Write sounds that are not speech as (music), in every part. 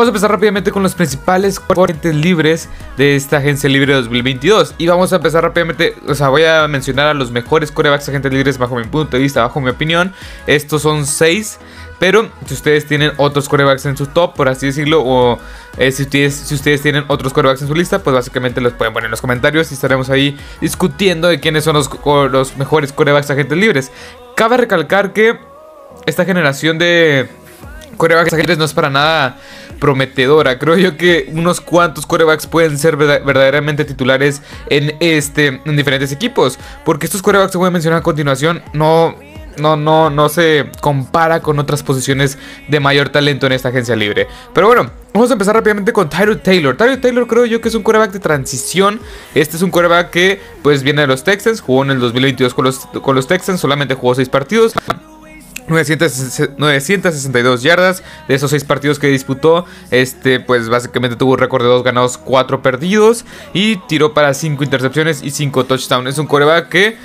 Vamos a empezar rápidamente con los principales corrientes libres de esta agencia libre 2022. Y vamos a empezar rápidamente, o sea, voy a mencionar a los mejores corebacks agentes libres bajo mi punto de vista, bajo mi opinión. Estos son 6. Pero si ustedes tienen otros corebacks en su top, por así decirlo, o eh, si, ustedes, si ustedes tienen otros corebacks en su lista, pues básicamente los pueden poner en los comentarios y estaremos ahí discutiendo de quiénes son los, los mejores corebacks agentes libres. Cabe recalcar que esta generación de corebacks agentes no es para nada prometedora. Creo yo que unos cuantos corebacks pueden ser verdaderamente titulares en este en diferentes equipos, porque estos corebacks que voy a mencionar a continuación no no, no, no se compara con otras posiciones de mayor talento en esta agencia libre. Pero bueno, vamos a empezar rápidamente con Tyrod Taylor. Tyrod Taylor creo yo que es un coreback de transición. Este es un coreback que pues viene de los Texans, jugó en el 2022 con los, con los Texans, solamente jugó 6 partidos. 962 yardas de esos 6 partidos que disputó. Este, pues básicamente tuvo un récord de 2 ganados, 4 perdidos. Y tiró para 5 intercepciones y 5 touchdowns. Es un coreback que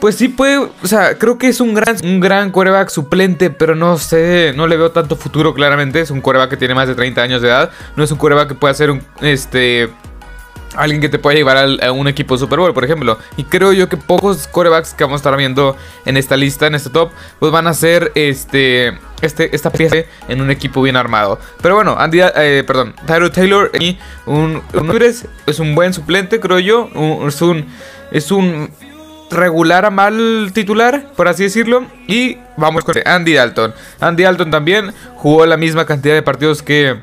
pues sí puede, o sea, creo que es un gran, un gran coreback suplente, pero no sé, no le veo tanto futuro claramente. Es un coreback que tiene más de 30 años de edad. No es un coreback que pueda ser un, este, alguien que te pueda llevar a un equipo Super Bowl, por ejemplo. Y creo yo que pocos corebacks que vamos a estar viendo en esta lista, en este top, pues van a ser este, este, esta pieza en un equipo bien armado. Pero bueno, Andy, eh, perdón, Tyro Taylor y un, es un buen suplente, creo yo. es un, es un regular a mal titular, por así decirlo. Y vamos con Andy Dalton. Andy Dalton también jugó la misma cantidad de partidos que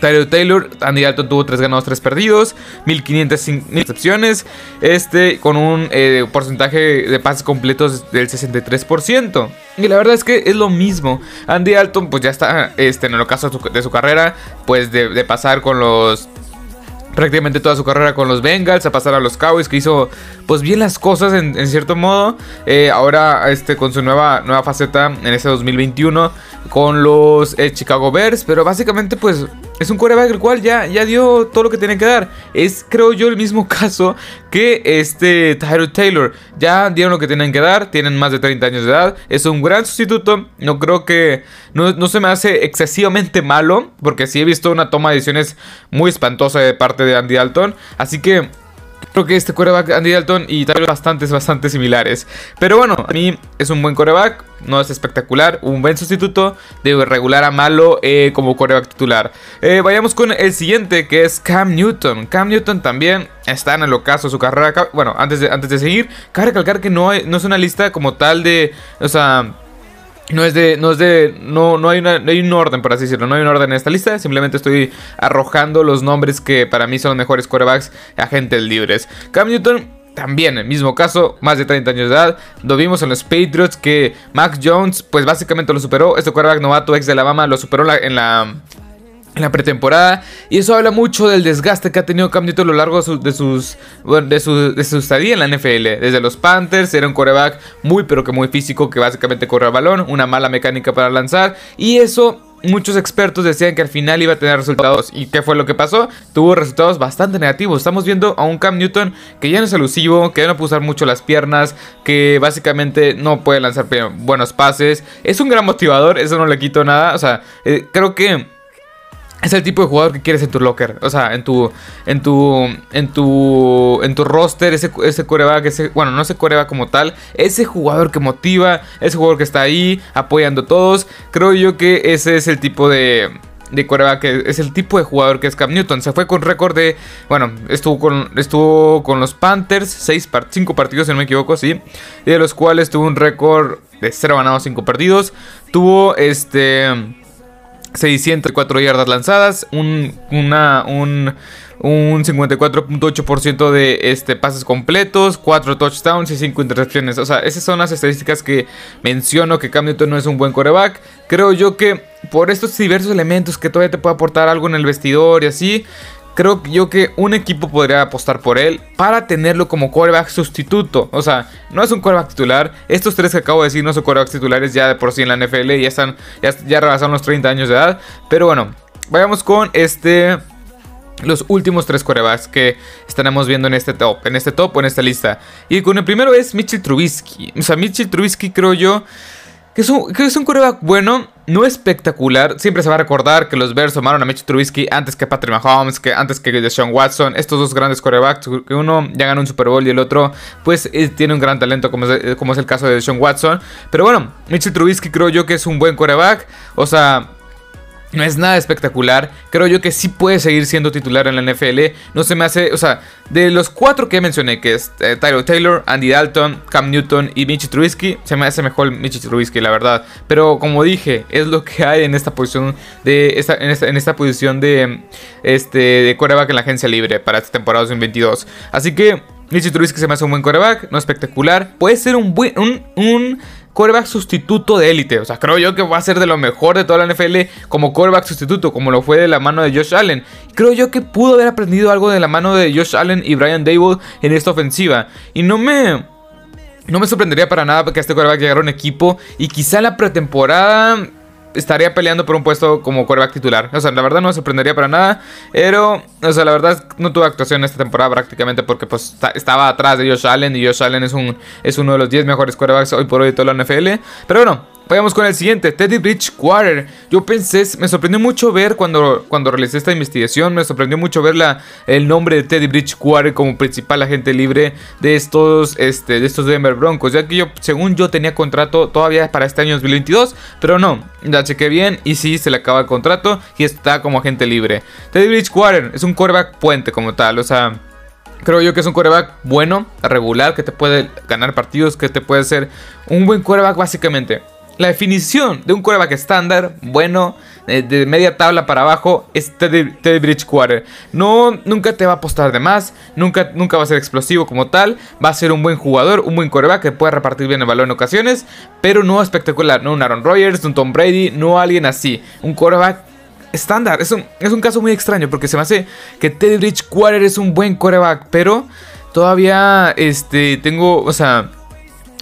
Tyler Taylor. Andy Dalton tuvo 3 ganados, 3 perdidos, 1500 intercepciones, este con un eh, porcentaje de pases completos del 63%. Y la verdad es que es lo mismo. Andy Dalton pues ya está este, en el ocaso de su, carrera, pues de pasar con los prácticamente toda su carrera con los Bengals, a pasar a los Cowboys, que hizo pues bien las cosas en, cierto modo. Eh, ahora este, con su nueva, nueva faceta en este 2021 con los eh, Chicago Bears, pero básicamente pues es un quarterback el cual ya, ya dio todo lo que tiene que dar. Es creo yo el mismo (laughs) caso que este Tyrod Taylor. Ya dieron lo que tienen que dar, tienen más de 30 años de edad, es un gran sustituto, no creo que, no, no se me hace excesivamente malo, porque sí he visto una toma de decisiones muy espantosa de parte de Andy Dalton, así que Creo que este coreback Andy Dalton y Tyler bastante, bastante similares. Pero bueno, a mí es un buen coreback, no es espectacular, un buen sustituto de regular a malo eh, como coreback titular. Eh, vayamos con el siguiente que es Cam Newton. Cam Newton también está en el ocaso su carrera. Bueno, antes de, antes de seguir, cabe recalcar que no, no es una lista como tal de... O sea no es de, no es de, no, no hay, no hay un orden, por así decirlo, no hay un orden en esta lista, simplemente estoy arrojando los nombres que para mí son los mejores quarterbacks agentes libres. Cam Newton también, el mismo caso, más de 30 años de edad. Lo vimos en los Patriots que Mac Jones, pues básicamente lo superó. Este quarterback novato ex de Alabama lo superó en la pretemporada. Y eso habla mucho del desgaste que ha tenido Cam Newton a lo largo de, sus, de, su, de su estadía en la NFL. Desde los Panthers era un coreback muy pero que muy físico que básicamente corre el balón, una mala mecánica para lanzar. Y eso muchos expertos decían que al final iba a tener resultados. ¿Y qué fue lo que pasó? Tuvo resultados bastante negativos. Estamos viendo a un Cam Newton que ya no es elusivo, que ya no puede usar mucho las piernas, que básicamente no puede lanzar buenos pases. Es un gran motivador, eso no le quito nada. O sea, eh, creo que es el tipo de jugador que quieres en tu locker. O sea, en tu. En tu. En tu. En tu roster. Ese, ese coreback. Ese, bueno, no ese coreback como tal. Ese jugador que motiva. Ese jugador que está ahí. Apoyando a todos. Creo yo que ese es el tipo de. De coreback. Que es el tipo de jugador que es Cam Newton. Se fue con récord de. Bueno, estuvo con. Estuvo con los Panthers. 5 partidos, si no me equivoco, sí. De los cuales tuvo un récord de 0 ganados, 5 perdidos. Tuvo este 604 yardas lanzadas, un, una, un, un 54.8% de este, pases completos, 4 touchdowns y 5 intercepciones. O sea, esas son las estadísticas que menciono que Cam Newton no es un buen coreback. Creo yo que por estos diversos elementos que todavía te puede aportar algo en el vestidor y así, creo yo que un equipo podría apostar por él para tenerlo como quarterback sustituto. O sea, no es un quarterback titular. Estos tres que acabo de decir no son quarterbacks titulares ya de por sí en la NFL. Ya están, ya, ya rebasaron los 30 años de edad. Pero bueno, vayamos con este los últimos tres corebacks que estaremos viendo en este top, en este top o en esta lista. Y con el primero es Mitchell Trubisky. O sea, Mitchell Trubisky creo yo que es un, que es un coreback bueno no espectacular. Siempre se va a recordar que los Bears tomaron a Mitch Trubisky antes que Patrick Mahomes, que antes que Deshaun Watson. Estos dos grandes corebacks, que uno ya ganó un Super Bowl y el otro, pues tiene un gran talento, como es, como es el caso de Deshaun Watson. Pero bueno, Mitch Trubisky creo yo que es un buen coreback. O sea, no es nada espectacular. Creo yo que sí puede seguir siendo titular en la NFL. No se me hace. O sea, de los cuatro que mencioné, que es eh, Tyler Taylor, Andy Dalton, Cam Newton y Mitch Trubisky, se me hace mejor Mitch Trubisky, la verdad. Pero como dije, es lo que hay en esta posición de. Esta, en, esta, posición de. Este. De coreback en la agencia libre para esta temporada 2022. Así que. Mitch Trubisky se me hace un buen coreback, no espectacular. Puede ser un buen. un, un coreback sustituto de élite. O sea, creo yo que va a ser de lo mejor de toda la NFL como coreback sustituto, como lo fue de la mano de Josh Allen. Creo yo que pudo haber aprendido algo de la mano de Josh Allen y Brian Dable en esta ofensiva. Y no me... No me sorprendería para nada que este coreback llegara a un equipo y quizá la pretemporada estaría peleando por un puesto como quarterback titular. O sea, la verdad no me sorprendería para nada. Pero, o sea, la verdad no tuve actuación esta temporada prácticamente porque pues estaba atrás de Josh Allen y Josh Allen es, un, es uno de los 10 mejores quarterbacks hoy por hoy de toda la NFL. Pero bueno, Vayamos con el siguiente, Teddy Bridgewater. Yo pensé, me sorprendió mucho ver cuando, cuando realicé esta investigación, me sorprendió mucho ver la, el nombre de Teddy Bridgewater como principal agente libre de estos, este, de estos Denver Broncos. Ya que yo, según yo, tenía contrato todavía para este año 2022, pero no, ya chequé bien y sí, se le acaba el contrato y está como agente libre. Teddy Bridgewater es un quarterback puente como tal, o sea... Creo yo que es un quarterback bueno, regular, que te puede ganar partidos, que te puede ser un buen quarterback básicamente. La definición de un quarterback estándar, bueno, eh, de media tabla para abajo, es Teddy, Bridgewater. No, nunca te va a apostar de más, nunca, nunca va a ser explosivo como tal, va a ser un buen jugador, un buen quarterback que puede repartir bien el balón en ocasiones, pero no espectacular, no un Aaron Rodgers, un Tom Brady, no alguien así, un quarterback estándar. Es un, es un caso muy extraño porque se me hace que Teddy Bridgewater es un buen quarterback, pero todavía este, tengo, o sea,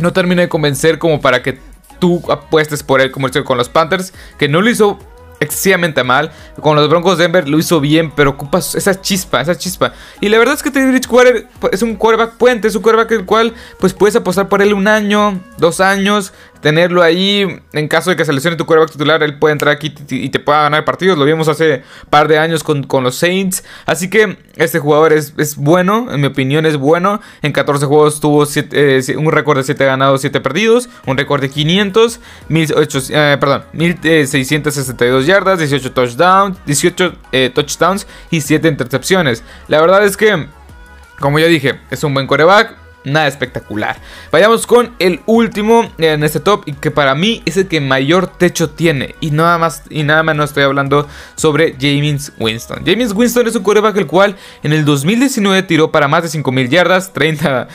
no termino de convencer como para que tú apuestes por él como con los Panthers, que no lo hizo excesivamente mal. Con los Broncos de Denver lo hizo bien, pero ocupa esa chispa, esa chispa. Y la verdad es que Teddy Bridgewater es un quarterback puente, es un quarterback el cual pues puedes apostar por él un año, dos años, tenerlo ahí. En caso de que se lesione tu quarterback titular, él puede entrar aquí y te pueda ganar partidos. Lo vimos hace par de años con, los Saints. Así que este jugador es, bueno, en mi opinión es bueno. En 14 juegos tuvo eh, un récord de 7 ganados, 7 perdidos. Un récord de 500, 18, eh, perdón, 1662 yardas, 18 touchdowns, 18 eh, touchdowns y 7 intercepciones. La verdad es que, como ya dije, es un buen coreback nada espectacular. Vayamos con el último en este top y que para mí es el que mayor techo tiene y nada más y nada más no estoy hablando sobre James Winston. James Winston es un coreback el cual en el 2019 tiró para más de 5000 yardas, 30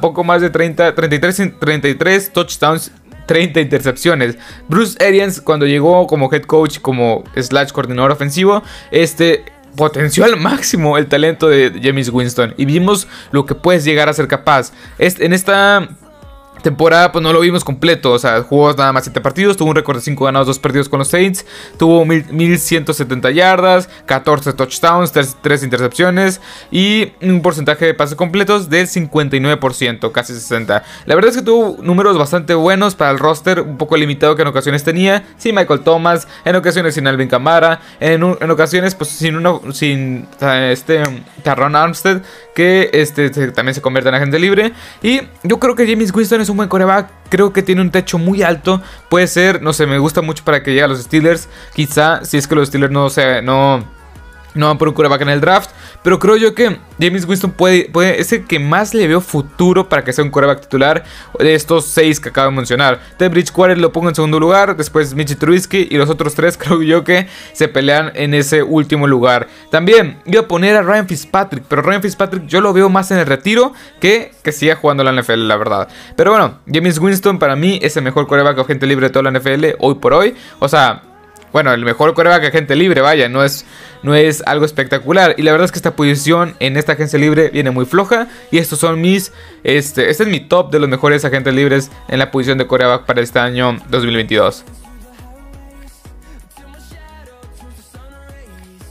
poco más de 30 33 33 touchdowns 30 intercepciones. Bruce Arians, cuando llegó como head coach, como slash coordinador ofensivo, este potenció al máximo el talento de James Winston y vimos lo que puedes llegar a ser capaz. En esta temporada pues no lo vimos completo, o sea, jugó nada más 7 partidos, tuvo un récord de 5 ganados, 2 perdidos con los Saints, tuvo 1170 yardas, 14 touchdowns, 3, intercepciones y un porcentaje de pases completos del 59%, casi 60. La verdad es que tuvo números bastante buenos para el roster, un poco limitado que en ocasiones tenía, sin Michael Thomas, en ocasiones sin Alvin Kamara, en, en ocasiones pues sin uno sin este Carron Armstead que este también se convierte en agente libre y yo creo que James Winston es un buen coreback. Creo que tiene un techo muy alto. Puede ser, no sé, me gusta mucho para que llegue a los Steelers. Quizá, si es que los Steelers no, se, no, no van por un coreback en el draft. Pero creo yo que James Winston puede, es el que más le veo futuro para que sea un coreback titular de estos seis que acabo de mencionar. Ted Bridgewater lo pongo en segundo lugar. Después Mitchie Trubisky. Y los otros tres (laughs) creo yo que se pelean en ese último lugar. También iba a poner a Ryan Fitzpatrick. Pero Ryan Fitzpatrick yo lo veo más en el retiro que que siga jugando la NFL, la verdad. Pero bueno, James Winston para mí es el mejor coreback o gente libre de toda la NFL hoy por hoy. O sea, bueno, el mejor coreback gente libre, vaya, no es, no es algo espectacular. Y la verdad es que esta posición en esta agencia libre viene muy floja. Y estos son mis, este, este es mi top de los mejores agentes libres en la posición de coreback para este año 2022.